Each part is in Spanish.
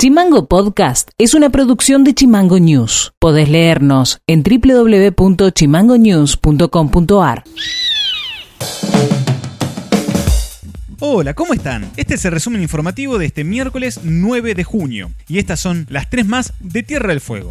Chimango Podcast es una producción de Chimango News. Podés leernos en www.chimangonews.com.ar. Hola, ¿cómo están? Este es el resumen informativo de este miércoles 9 de junio. Y estas son las tres más de Tierra del Fuego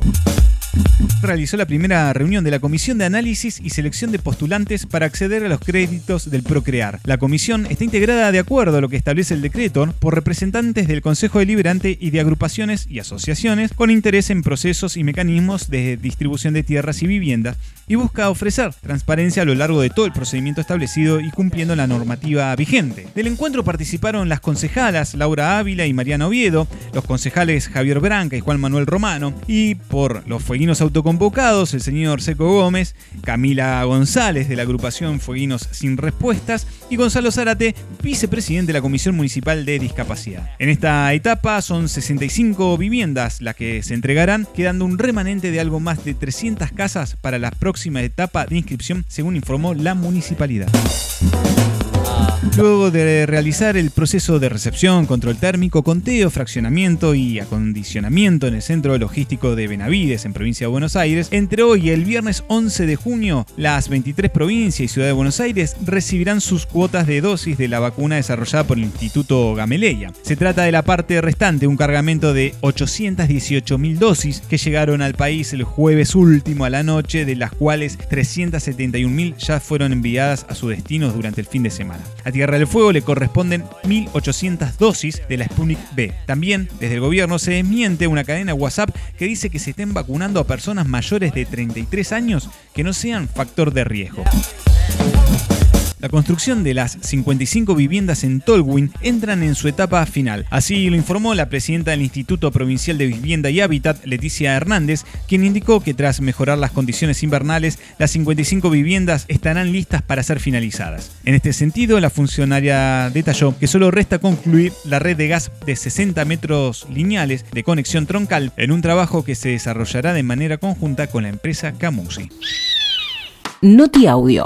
realizó la primera reunión de la Comisión de Análisis y Selección de Postulantes para acceder a los créditos del Procrear. La comisión está integrada de acuerdo a lo que establece el decreto por representantes del Consejo Deliberante y de agrupaciones y asociaciones con interés en procesos y mecanismos de distribución de tierras y viviendas y busca ofrecer transparencia a lo largo de todo el procedimiento establecido y cumpliendo la normativa vigente. Del encuentro participaron las concejalas Laura Ávila y Mariana Oviedo, los concejales Javier Branca y Juan Manuel Romano y por los fueguinos autoconvocados el señor Seco Gómez, Camila González de la agrupación Fueguinos Sin Respuestas y Gonzalo Zárate, vicepresidente de la Comisión Municipal de Discapacidad. En esta etapa son 65 viviendas las que se entregarán, quedando un remanente de algo más de 300 casas para la próxima etapa de inscripción, según informó la municipalidad. Luego de realizar el proceso de recepción, control térmico, conteo, fraccionamiento y acondicionamiento en el centro logístico de Benavides, en provincia de Buenos Aires, entre hoy y el viernes 11 de junio, las 23 provincias y ciudad de Buenos Aires recibirán sus cuotas de dosis de la vacuna desarrollada por el Instituto Gameleya. Se trata de la parte restante, un cargamento de 818.000 dosis que llegaron al país el jueves último a la noche, de las cuales 371.000 ya fueron enviadas a su destino durante el fin de semana. Tierra del Fuego le corresponden 1.800 dosis de la Sputnik B. También, desde el gobierno se desmiente una cadena WhatsApp que dice que se estén vacunando a personas mayores de 33 años que no sean factor de riesgo. La construcción de las 55 viviendas en Tolwyn entran en su etapa final. Así lo informó la presidenta del Instituto Provincial de Vivienda y Hábitat, Leticia Hernández, quien indicó que tras mejorar las condiciones invernales, las 55 viviendas estarán listas para ser finalizadas. En este sentido, la funcionaria detalló que solo resta concluir la red de gas de 60 metros lineales de conexión troncal en un trabajo que se desarrollará de manera conjunta con la empresa Camusi. Noti Audio.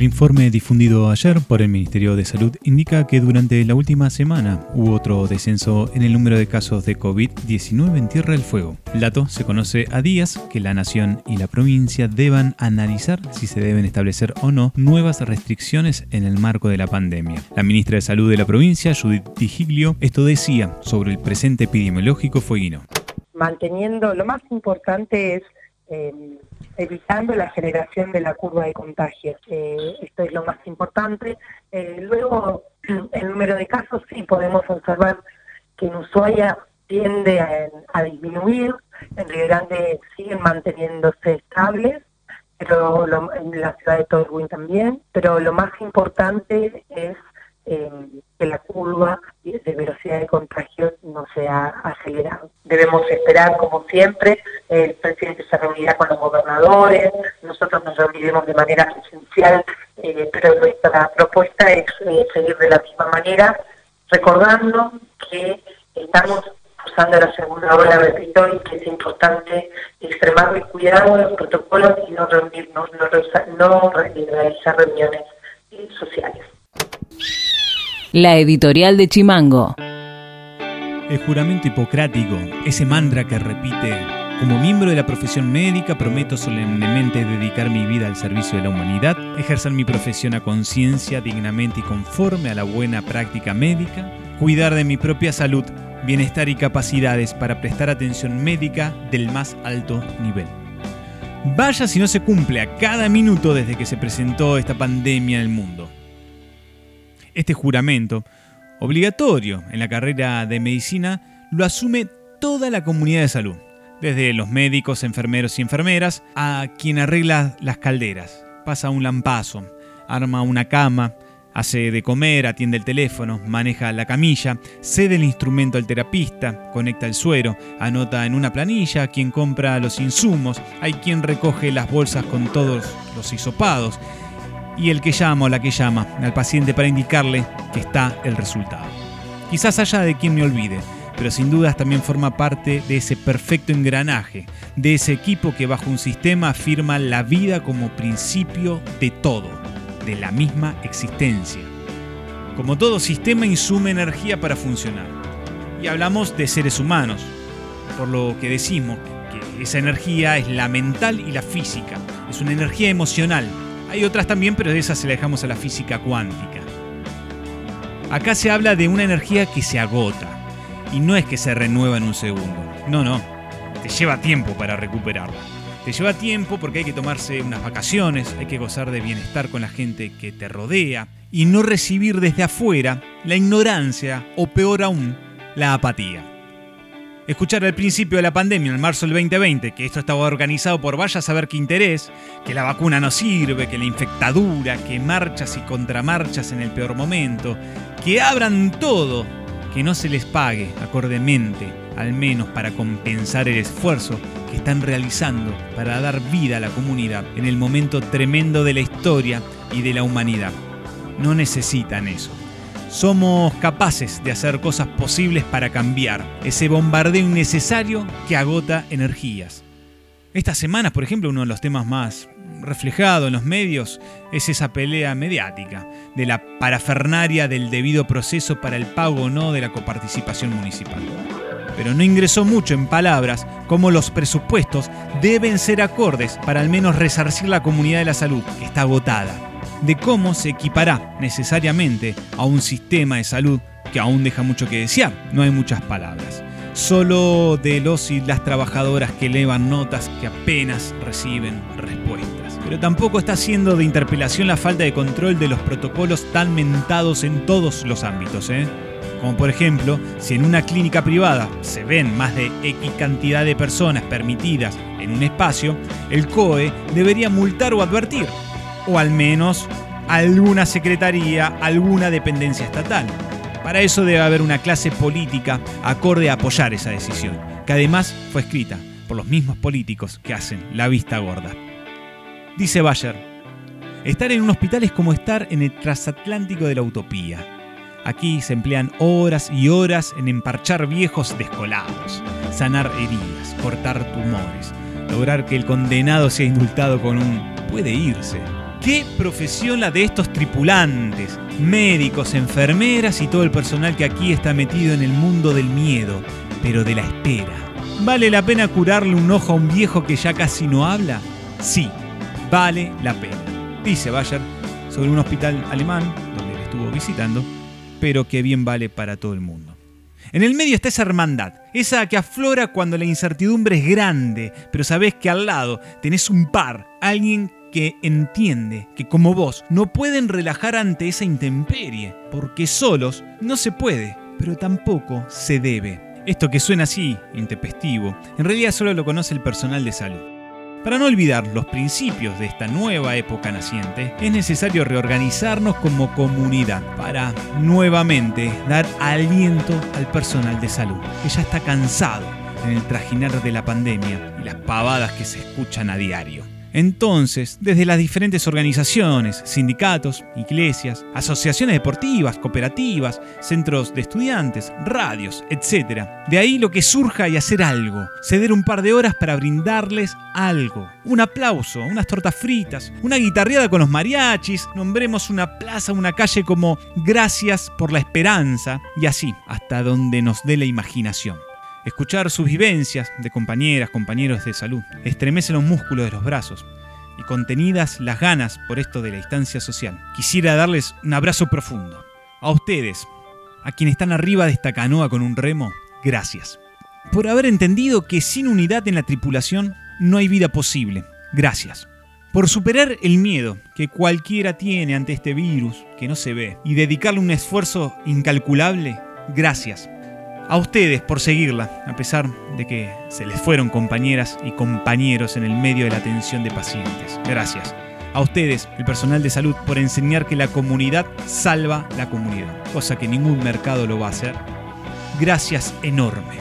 El informe difundido ayer por el Ministerio de Salud indica que durante la última semana hubo otro descenso en el número de casos de COVID-19 en Tierra del Fuego. El dato se conoce a días que la nación y la provincia deban analizar si se deben establecer o no nuevas restricciones en el marco de la pandemia. La ministra de Salud de la provincia, Judith Tigiglio, esto decía sobre el presente epidemiológico fueguino. Manteniendo, lo más importante es eh, evitando la generación de la curva de contagios. Eh, esto es lo más importante. Eh, luego, el número de casos sí podemos observar que en Ushuaia tiende a, disminuir, en Río Grande siguen manteniéndose estables, pero en la ciudad de Torwin también, pero lo más importante es que la curva de velocidad de contagio no sea acelerado. Debemos esperar, como siempre, el presidente se reunirá con los gobernadores, nosotros nos reuniremos de manera presencial, eh, pero nuestra propuesta es eh, seguir de la misma manera, recordando que estamos usando la segunda ola, repito, y que es importante extremar el cuidado de los protocolos y no reunirnos, no, no realizar reuniones eh, sociales. La editorial de Chimango. El juramento hipocrático, ese mantra que repite, como miembro de la profesión médica prometo solemnemente dedicar mi vida al servicio de la humanidad, ejercer mi profesión a conciencia, dignamente y conforme a la buena práctica médica, cuidar de mi propia salud, bienestar y capacidades para prestar atención médica del más alto nivel. Vaya si no se cumple a cada minuto desde que se presentó esta pandemia en el mundo. Este juramento, obligatorio en la carrera de medicina, lo asume toda la comunidad de salud, desde los médicos, enfermeros y enfermeras a quien arregla las calderas, pasa un lampazo, arma una cama, hace de comer, atiende el teléfono, maneja la camilla, cede el instrumento al terapista, conecta el suero, anota en una planilla quien compra los insumos, hay quien recoge las bolsas con todos los hisopados, y el que llama o la que llama al paciente para indicarle que está el resultado. Quizás haya de quien me olvide, pero sin dudas también forma parte de ese perfecto engranaje, de ese equipo que bajo un sistema afirma la vida como principio de todo, de la misma existencia. Como todo sistema insume energía para funcionar. y hablamos de seres humanos, por lo que decimos que esa energía es la mental y la física, es una energía emocional. Hay otras también, pero de esas se la dejamos a la física cuántica. Acá se habla de una energía que se agota, y no es que se renueva en un segundo, no, no, te lleva tiempo para recuperarla. Te lleva tiempo porque hay que tomarse unas vacaciones, hay que gozar de bienestar con la gente que te rodea y no recibir desde afuera la ignorancia o peor aún, la apatía. Escuchar al principio de la pandemia, en marzo del 2020, que esto estaba organizado por vaya a saber qué interés, que la vacuna no sirve, que la infectadura, que marchas y contramarchas en el peor momento, que abran todo, que no se les pague acordemente, al menos para compensar el esfuerzo que están realizando para dar vida a la comunidad en el momento tremendo de la historia y de la humanidad. No necesitan eso. Somos capaces de hacer cosas posibles para cambiar ese bombardeo innecesario que agota energías. Estas semanas, por ejemplo, uno de los temas más reflejados en los medios es esa pelea mediática de la parafernaria del debido proceso para el pago o no de la coparticipación municipal. Pero no ingresó mucho en palabras cómo los presupuestos deben ser acordes para al menos resarcir la comunidad de la salud, que está agotada de cómo se equipará necesariamente a un sistema de salud que aún deja mucho que desear. No hay muchas palabras. Solo de los y las trabajadoras que elevan notas que apenas reciben respuestas. Pero tampoco está siendo de interpelación la falta de control de los protocolos tan mentados en todos los ámbitos. ¿eh? Como por ejemplo, si en una clínica privada se ven más de X cantidad de personas permitidas en un espacio, el COE debería multar o advertir o al menos alguna secretaría, alguna dependencia estatal. Para eso debe haber una clase política acorde a apoyar esa decisión, que además fue escrita por los mismos políticos que hacen la vista gorda. Dice Bayer, estar en un hospital es como estar en el transatlántico de la utopía. Aquí se emplean horas y horas en emparchar viejos descolados, sanar heridas, cortar tumores, lograr que el condenado sea indultado con un puede irse Qué profesión la de estos tripulantes, médicos, enfermeras y todo el personal que aquí está metido en el mundo del miedo, pero de la espera. ¿Vale la pena curarle un ojo a un viejo que ya casi no habla? Sí, vale la pena. Dice Bayer sobre un hospital alemán donde él estuvo visitando, pero que bien vale para todo el mundo. En el medio está esa hermandad, esa que aflora cuando la incertidumbre es grande, pero sabes que al lado tenés un par, alguien que entiende que como vos no pueden relajar ante esa intemperie, porque solos no se puede, pero tampoco se debe. Esto que suena así, intempestivo, en realidad solo lo conoce el personal de salud. Para no olvidar los principios de esta nueva época naciente, es necesario reorganizarnos como comunidad para nuevamente dar aliento al personal de salud, que ya está cansado en el trajinar de la pandemia y las pavadas que se escuchan a diario. Entonces, desde las diferentes organizaciones, sindicatos, iglesias, asociaciones deportivas, cooperativas, centros de estudiantes, radios, etc. De ahí lo que surja y hacer algo, ceder un par de horas para brindarles algo. Un aplauso, unas tortas fritas, una guitarreada con los mariachis, nombremos una plaza, una calle como Gracias por la Esperanza y así, hasta donde nos dé la imaginación. Escuchar sus vivencias de compañeras, compañeros de salud estremece los músculos de los brazos y contenidas las ganas por esto de la distancia social. Quisiera darles un abrazo profundo. A ustedes, a quienes están arriba de esta canoa con un remo, gracias. Por haber entendido que sin unidad en la tripulación no hay vida posible. Gracias. Por superar el miedo que cualquiera tiene ante este virus que no se ve y dedicarle un esfuerzo incalculable. Gracias a ustedes por seguirla, a pesar de que se les fueron compañeras y compañeros en el medio de la atención de pacientes. Gracias. A ustedes, el personal de salud, por enseñar que la comunidad salva la comunidad, cosa que ningún mercado lo va a hacer. Gracias enorme.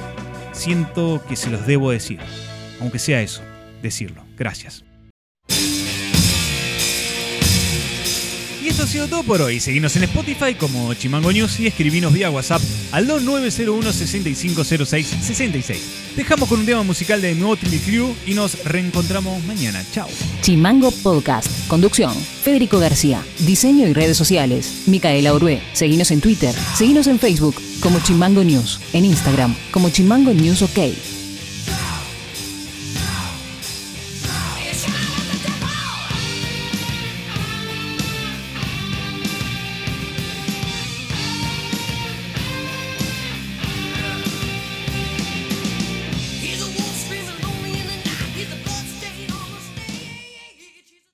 Siento que se los debo decir, aunque sea eso, decirlo. Gracias. Esto ha sido todo por hoy. Seguimos en Spotify como Chimango News y escribinos vía WhatsApp al 2901 6506 66. Dejamos con un tema musical de Motley Crue y nos reencontramos mañana. Chao. Chimango Podcast. Conducción. Federico García. Diseño y redes sociales. Micaela Orué. Seguinos en Twitter. Seguinos en Facebook. como Chimango News, en Instagram como Chimango News OK.